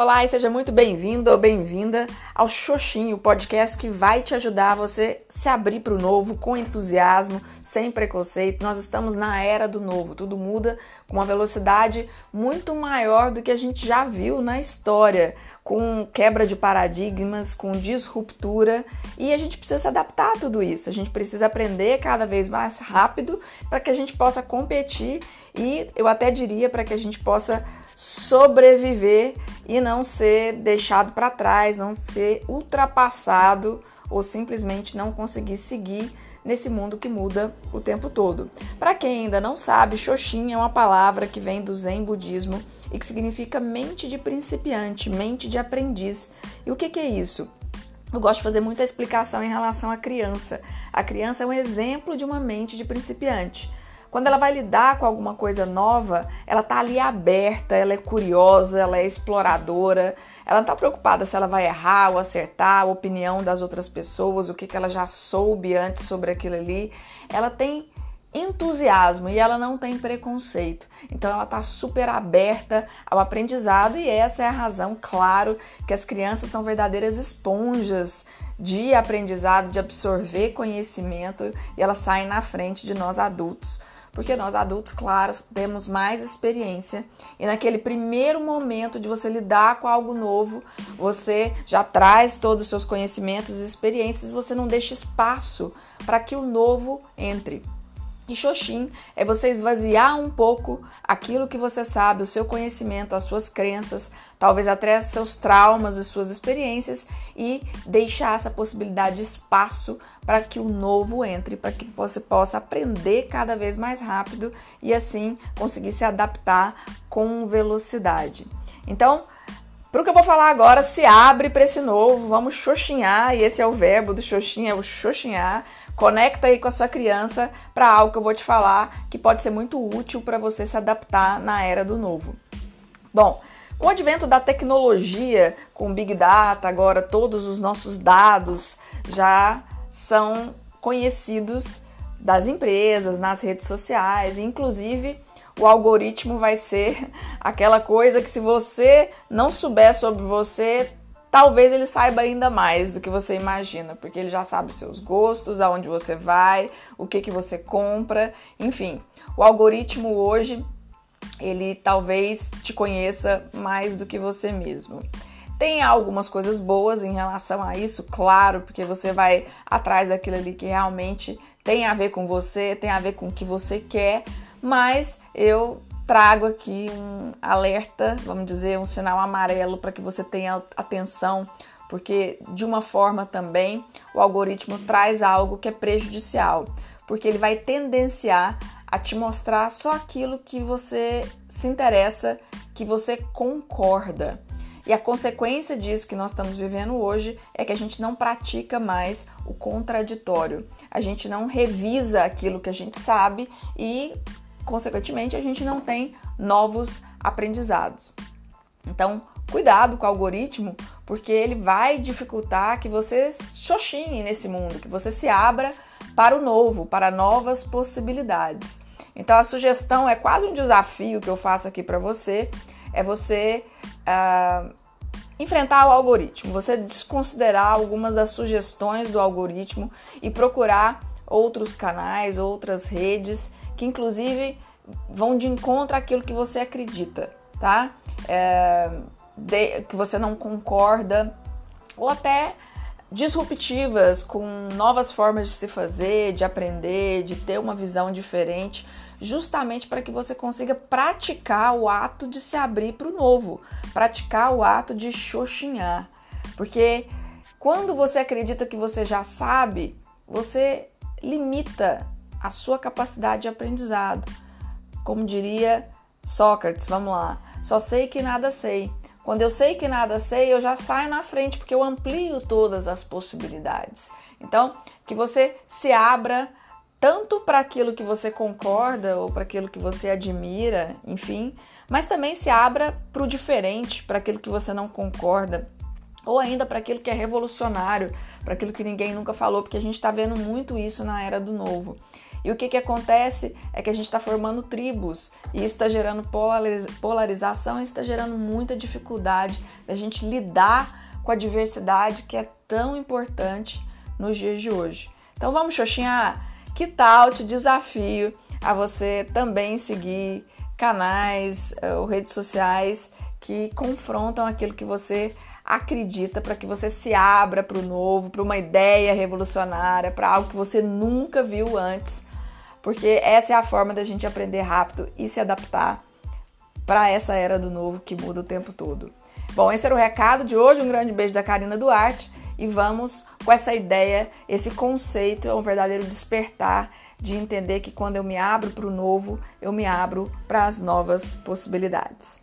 Olá e seja muito bem-vindo ou bem-vinda ao Xoxinho, o podcast que vai te ajudar a você se abrir para o novo com entusiasmo, sem preconceito. Nós estamos na era do novo, tudo muda com uma velocidade muito maior do que a gente já viu na história, com quebra de paradigmas, com disruptura, e a gente precisa se adaptar a tudo isso. A gente precisa aprender cada vez mais rápido para que a gente possa competir e eu até diria para que a gente possa sobreviver e não ser deixado para trás, não ser ultrapassado ou simplesmente não conseguir seguir nesse mundo que muda o tempo todo. Para quem ainda não sabe, Xoxin é uma palavra que vem do Zen budismo e que significa mente de principiante, mente de aprendiz. E o que, que é isso? Eu gosto de fazer muita explicação em relação à criança. A criança é um exemplo de uma mente de principiante. Quando ela vai lidar com alguma coisa nova, ela tá ali aberta, ela é curiosa, ela é exploradora, ela não tá preocupada se ela vai errar ou acertar a opinião das outras pessoas, o que, que ela já soube antes sobre aquilo ali. Ela tem entusiasmo e ela não tem preconceito. Então ela está super aberta ao aprendizado e essa é a razão, claro, que as crianças são verdadeiras esponjas de aprendizado, de absorver conhecimento e elas saem na frente de nós adultos porque nós adultos, claro, temos mais experiência e naquele primeiro momento de você lidar com algo novo, você já traz todos os seus conhecimentos e experiências, você não deixa espaço para que o novo entre. E Xoxin é você esvaziar um pouco aquilo que você sabe, o seu conhecimento, as suas crenças, talvez até seus traumas e suas experiências e deixar essa possibilidade de espaço para que o novo entre, para que você possa aprender cada vez mais rápido e assim conseguir se adaptar com velocidade. Então, para o que eu vou falar agora, se abre para esse novo, vamos xoxinhar, e esse é o verbo do xoxin, é o xoxinhar. Conecta aí com a sua criança para algo que eu vou te falar que pode ser muito útil para você se adaptar na era do novo. Bom, com o advento da tecnologia, com Big Data, agora todos os nossos dados já são conhecidos das empresas, nas redes sociais, inclusive o algoritmo vai ser aquela coisa que se você não souber sobre você, talvez ele saiba ainda mais do que você imagina, porque ele já sabe seus gostos, aonde você vai, o que que você compra, enfim. O algoritmo hoje, ele talvez te conheça mais do que você mesmo. Tem algumas coisas boas em relação a isso, claro, porque você vai atrás daquilo ali que realmente tem a ver com você, tem a ver com o que você quer, mas eu trago aqui um alerta, vamos dizer, um sinal amarelo para que você tenha atenção, porque de uma forma também o algoritmo traz algo que é prejudicial, porque ele vai tendenciar a te mostrar só aquilo que você se interessa, que você concorda. E a consequência disso que nós estamos vivendo hoje é que a gente não pratica mais o contraditório. A gente não revisa aquilo que a gente sabe e consequentemente, a gente não tem novos aprendizados. Então, cuidado com o algoritmo, porque ele vai dificultar que você xoxine nesse mundo, que você se abra para o novo, para novas possibilidades. Então, a sugestão é quase um desafio que eu faço aqui para você, é você uh, enfrentar o algoritmo, você desconsiderar algumas das sugestões do algoritmo e procurar outros canais, outras redes que inclusive vão de encontro àquilo que você acredita, tá? É, de, que você não concorda, ou até disruptivas, com novas formas de se fazer, de aprender, de ter uma visão diferente, justamente para que você consiga praticar o ato de se abrir para o novo, praticar o ato de xoxinhar. Porque quando você acredita que você já sabe, você limita a sua capacidade de aprendizado. Como diria Sócrates, vamos lá, só sei que nada sei. Quando eu sei que nada sei, eu já saio na frente porque eu amplio todas as possibilidades. Então, que você se abra tanto para aquilo que você concorda ou para aquilo que você admira, enfim, mas também se abra para o diferente, para aquilo que você não concorda, ou ainda para aquilo que é revolucionário, para aquilo que ninguém nunca falou, porque a gente está vendo muito isso na era do novo. E o que, que acontece é que a gente está formando tribos e isso está gerando polarização e está gerando muita dificuldade da gente lidar com a diversidade que é tão importante nos dias de hoje. Então vamos, Xoxinha, que tal te desafio a você também seguir canais eh, ou redes sociais que confrontam aquilo que você acredita para que você se abra para o novo, para uma ideia revolucionária, para algo que você nunca viu antes, porque essa é a forma da gente aprender rápido e se adaptar para essa era do novo que muda o tempo todo. Bom, esse era o recado de hoje. Um grande beijo da Karina Duarte e vamos com essa ideia, esse conceito é um verdadeiro despertar de entender que quando eu me abro para o novo, eu me abro para as novas possibilidades.